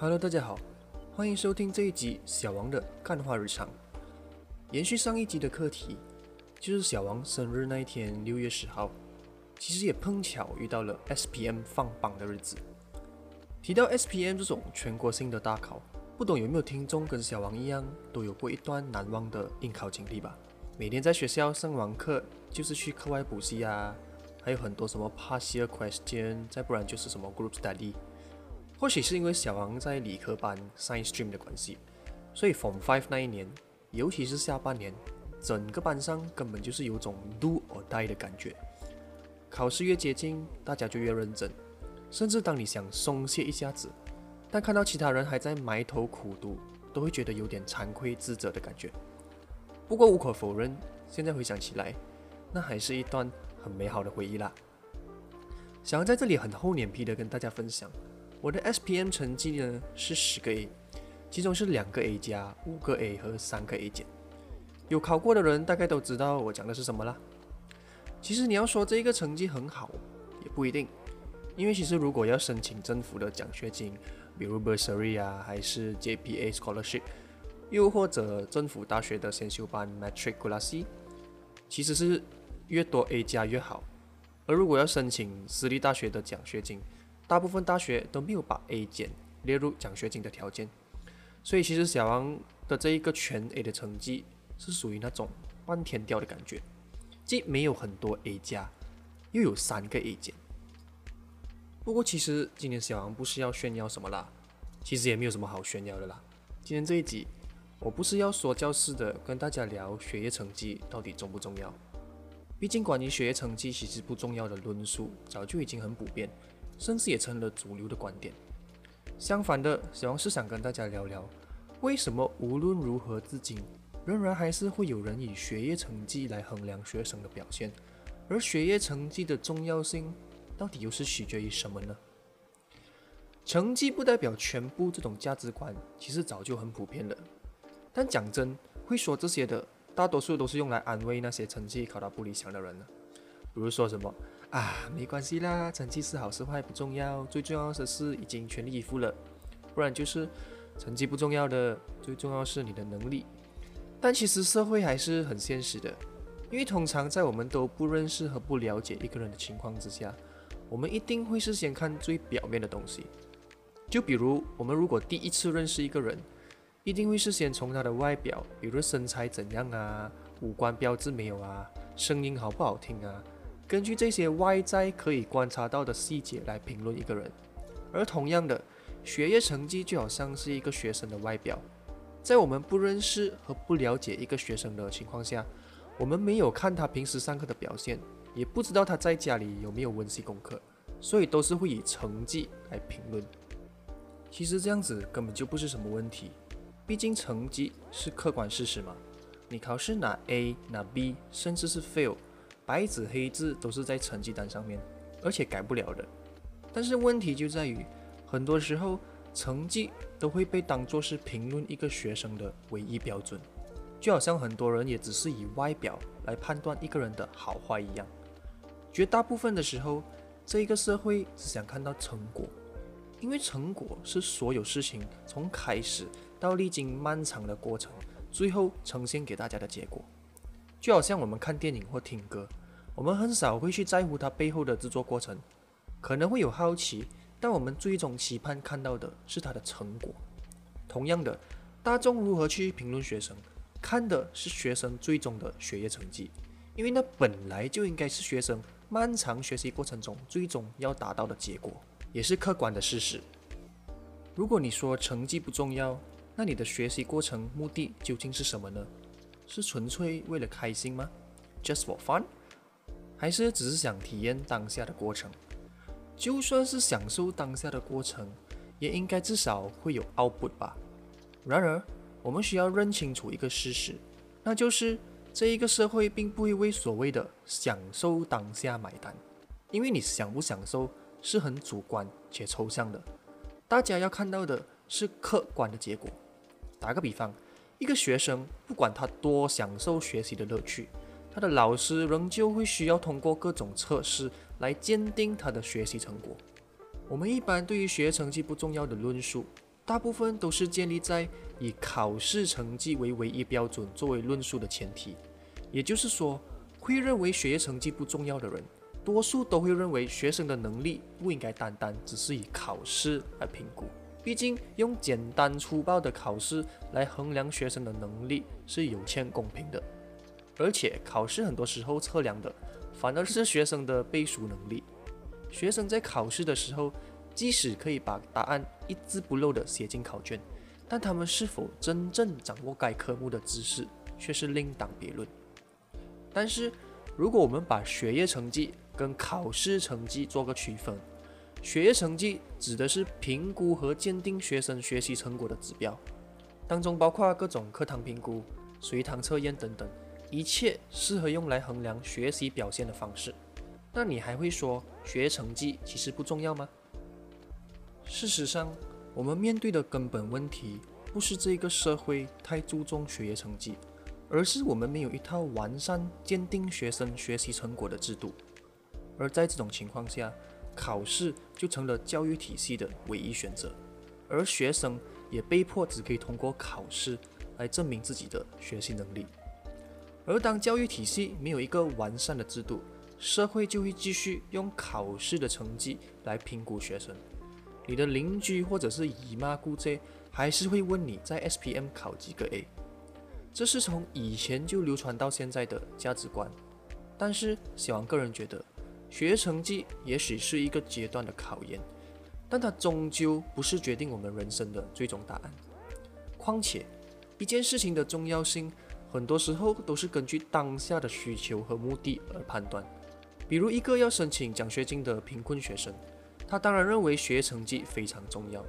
Hello，大家好，欢迎收听这一集小王的干话日常。延续上一集的课题，就是小王生日那一天，六月十号，其实也碰巧遇到了 SPM 放榜的日子。提到 SPM 这种全国性的大考，不懂有没有听众跟小王一样，都有过一段难忘的应考经历吧？每天在学校上完课，就是去课外补习啊，还有很多什么 past year question，再不然就是什么 group study。或许是因为小王在理科班 science stream 的关系，所以 form five 那一年，尤其是下半年，整个班上根本就是有种 do or die 的感觉。考试越接近，大家就越认真，甚至当你想松懈一下子，但看到其他人还在埋头苦读，都会觉得有点惭愧自责的感觉。不过无可否认，现在回想起来，那还是一段很美好的回忆啦。想要在这里很厚脸皮的跟大家分享。我的 SPM 成绩呢是十个 A，其中是两个 A 加、五个 A 和三个 A 减。有考过的人大概都知道我讲的是什么啦。其实你要说这个成绩很好，也不一定，因为其实如果要申请政府的奖学金，比如 Bursary 啊，还是 JPA Scholarship，又或者政府大学的先修班 Matriculasi，其实是越多 A 加越好。而如果要申请私立大学的奖学金，大部分大学都没有把 A 减列入奖学金的条件，所以其实小王的这一个全 A 的成绩是属于那种半天掉的感觉，既没有很多 A 加，又有三个 A 减。不过其实今天小王不是要炫耀什么啦，其实也没有什么好炫耀的啦。今天这一集我不是要说教式的跟大家聊学业成绩到底重不重要，毕竟关于学业成绩其实不重要的论述早就已经很普遍。甚至也成了主流的观点。相反的，小王是想跟大家聊聊，为什么无论如何，至今仍然还是会有人以学业成绩来衡量学生的表现，而学业成绩的重要性到底又是取决于什么呢？成绩不代表全部，这种价值观其实早就很普遍了。但讲真，会说这些的，大多数都是用来安慰那些成绩考得不理想的人呢。比如说什么？啊，没关系啦，成绩是好是坏不重要，最重要的是已经全力以赴了。不然就是成绩不重要的，最重要是你的能力。但其实社会还是很现实的，因为通常在我们都不认识和不了解一个人的情况之下，我们一定会是先看最表面的东西。就比如我们如果第一次认识一个人，一定会是先从他的外表，比如身材怎样啊，五官标志没有啊，声音好不好听啊。根据这些外在可以观察到的细节来评论一个人，而同样的，学业成绩就好像是一个学生的外表，在我们不认识和不了解一个学生的情况下，我们没有看他平时上课的表现，也不知道他在家里有没有温习功课，所以都是会以成绩来评论。其实这样子根本就不是什么问题，毕竟成绩是客观事实嘛，你考试拿 A 拿 B，甚至是 fail。白纸黑字都是在成绩单上面，而且改不了的。但是问题就在于，很多时候成绩都会被当作是评论一个学生的唯一标准，就好像很多人也只是以外表来判断一个人的好坏一样。绝大部分的时候，这个社会只想看到成果，因为成果是所有事情从开始到历经漫长的过程，最后呈现给大家的结果。就好像我们看电影或听歌。我们很少会去在乎它背后的制作过程，可能会有好奇，但我们最终期盼看到的是它的成果。同样的，大众如何去评论学生，看的是学生最终的学业成绩，因为那本来就应该是学生漫长学习过程中最终要达到的结果，也是客观的事实。如果你说成绩不重要，那你的学习过程目的究竟是什么呢？是纯粹为了开心吗？Just for fun？还是只是想体验当下的过程，就算是享受当下的过程，也应该至少会有 output 吧。然而，我们需要认清楚一个事实，那就是这一个社会并不会为所谓的享受当下买单，因为你享不享受是很主观且抽象的。大家要看到的是客观的结果。打个比方，一个学生不管他多享受学习的乐趣。他的老师仍旧会需要通过各种测试来鉴定他的学习成果。我们一般对于学业成绩不重要的论述，大部分都是建立在以考试成绩为唯一标准作为论述的前提。也就是说，会认为学业成绩不重要的人，多数都会认为学生的能力不应该单单只是以考试来评估。毕竟，用简单粗暴的考试来衡量学生的能力是有欠公平的。而且，考试很多时候测量的反而是学生的背书能力。学生在考试的时候，即使可以把答案一字不漏地写进考卷，但他们是否真正掌握该科目的知识，却是另当别论。但是，如果我们把学业成绩跟考试成绩做个区分，学业成绩指的是评估和鉴定学生学习成果的指标，当中包括各种课堂评估、随堂测验等等，一切适合用来衡量学习表现的方式。那你还会说学业成绩其实不重要吗？事实上，我们面对的根本问题不是这个社会太注重学业成绩。而是我们没有一套完善鉴定学生学习成果的制度，而在这种情况下，考试就成了教育体系的唯一选择，而学生也被迫只可以通过考试来证明自己的学习能力。而当教育体系没有一个完善的制度，社会就会继续用考试的成绩来评估学生。你的邻居或者是姨妈姑姐还是会问你在 SPM 考几个 A。这是从以前就流传到现在的价值观，但是小王个人觉得，学成绩也许是一个阶段的考验，但它终究不是决定我们人生的最终答案。况且，一件事情的重要性，很多时候都是根据当下的需求和目的而判断。比如，一个要申请奖学金的贫困学生，他当然认为学成绩非常重要，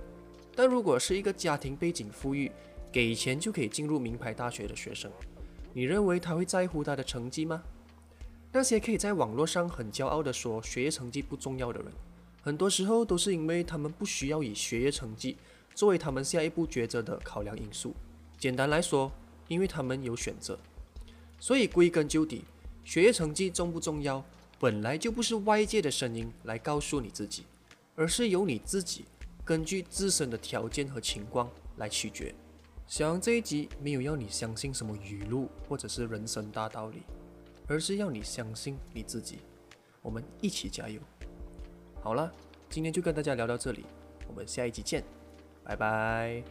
但如果是一个家庭背景富裕，给钱就可以进入名牌大学的学生，你认为他会在乎他的成绩吗？那些可以在网络上很骄傲地说学业成绩不重要的人，很多时候都是因为他们不需要以学业成绩作为他们下一步抉择的考量因素。简单来说，因为他们有选择。所以归根究底，学业成绩重不重要，本来就不是外界的声音来告诉你自己，而是由你自己根据自身的条件和情况来取决。小王这一集没有要你相信什么语录或者是人生大道理，而是要你相信你自己。我们一起加油！好了，今天就跟大家聊到这里，我们下一集见，拜拜。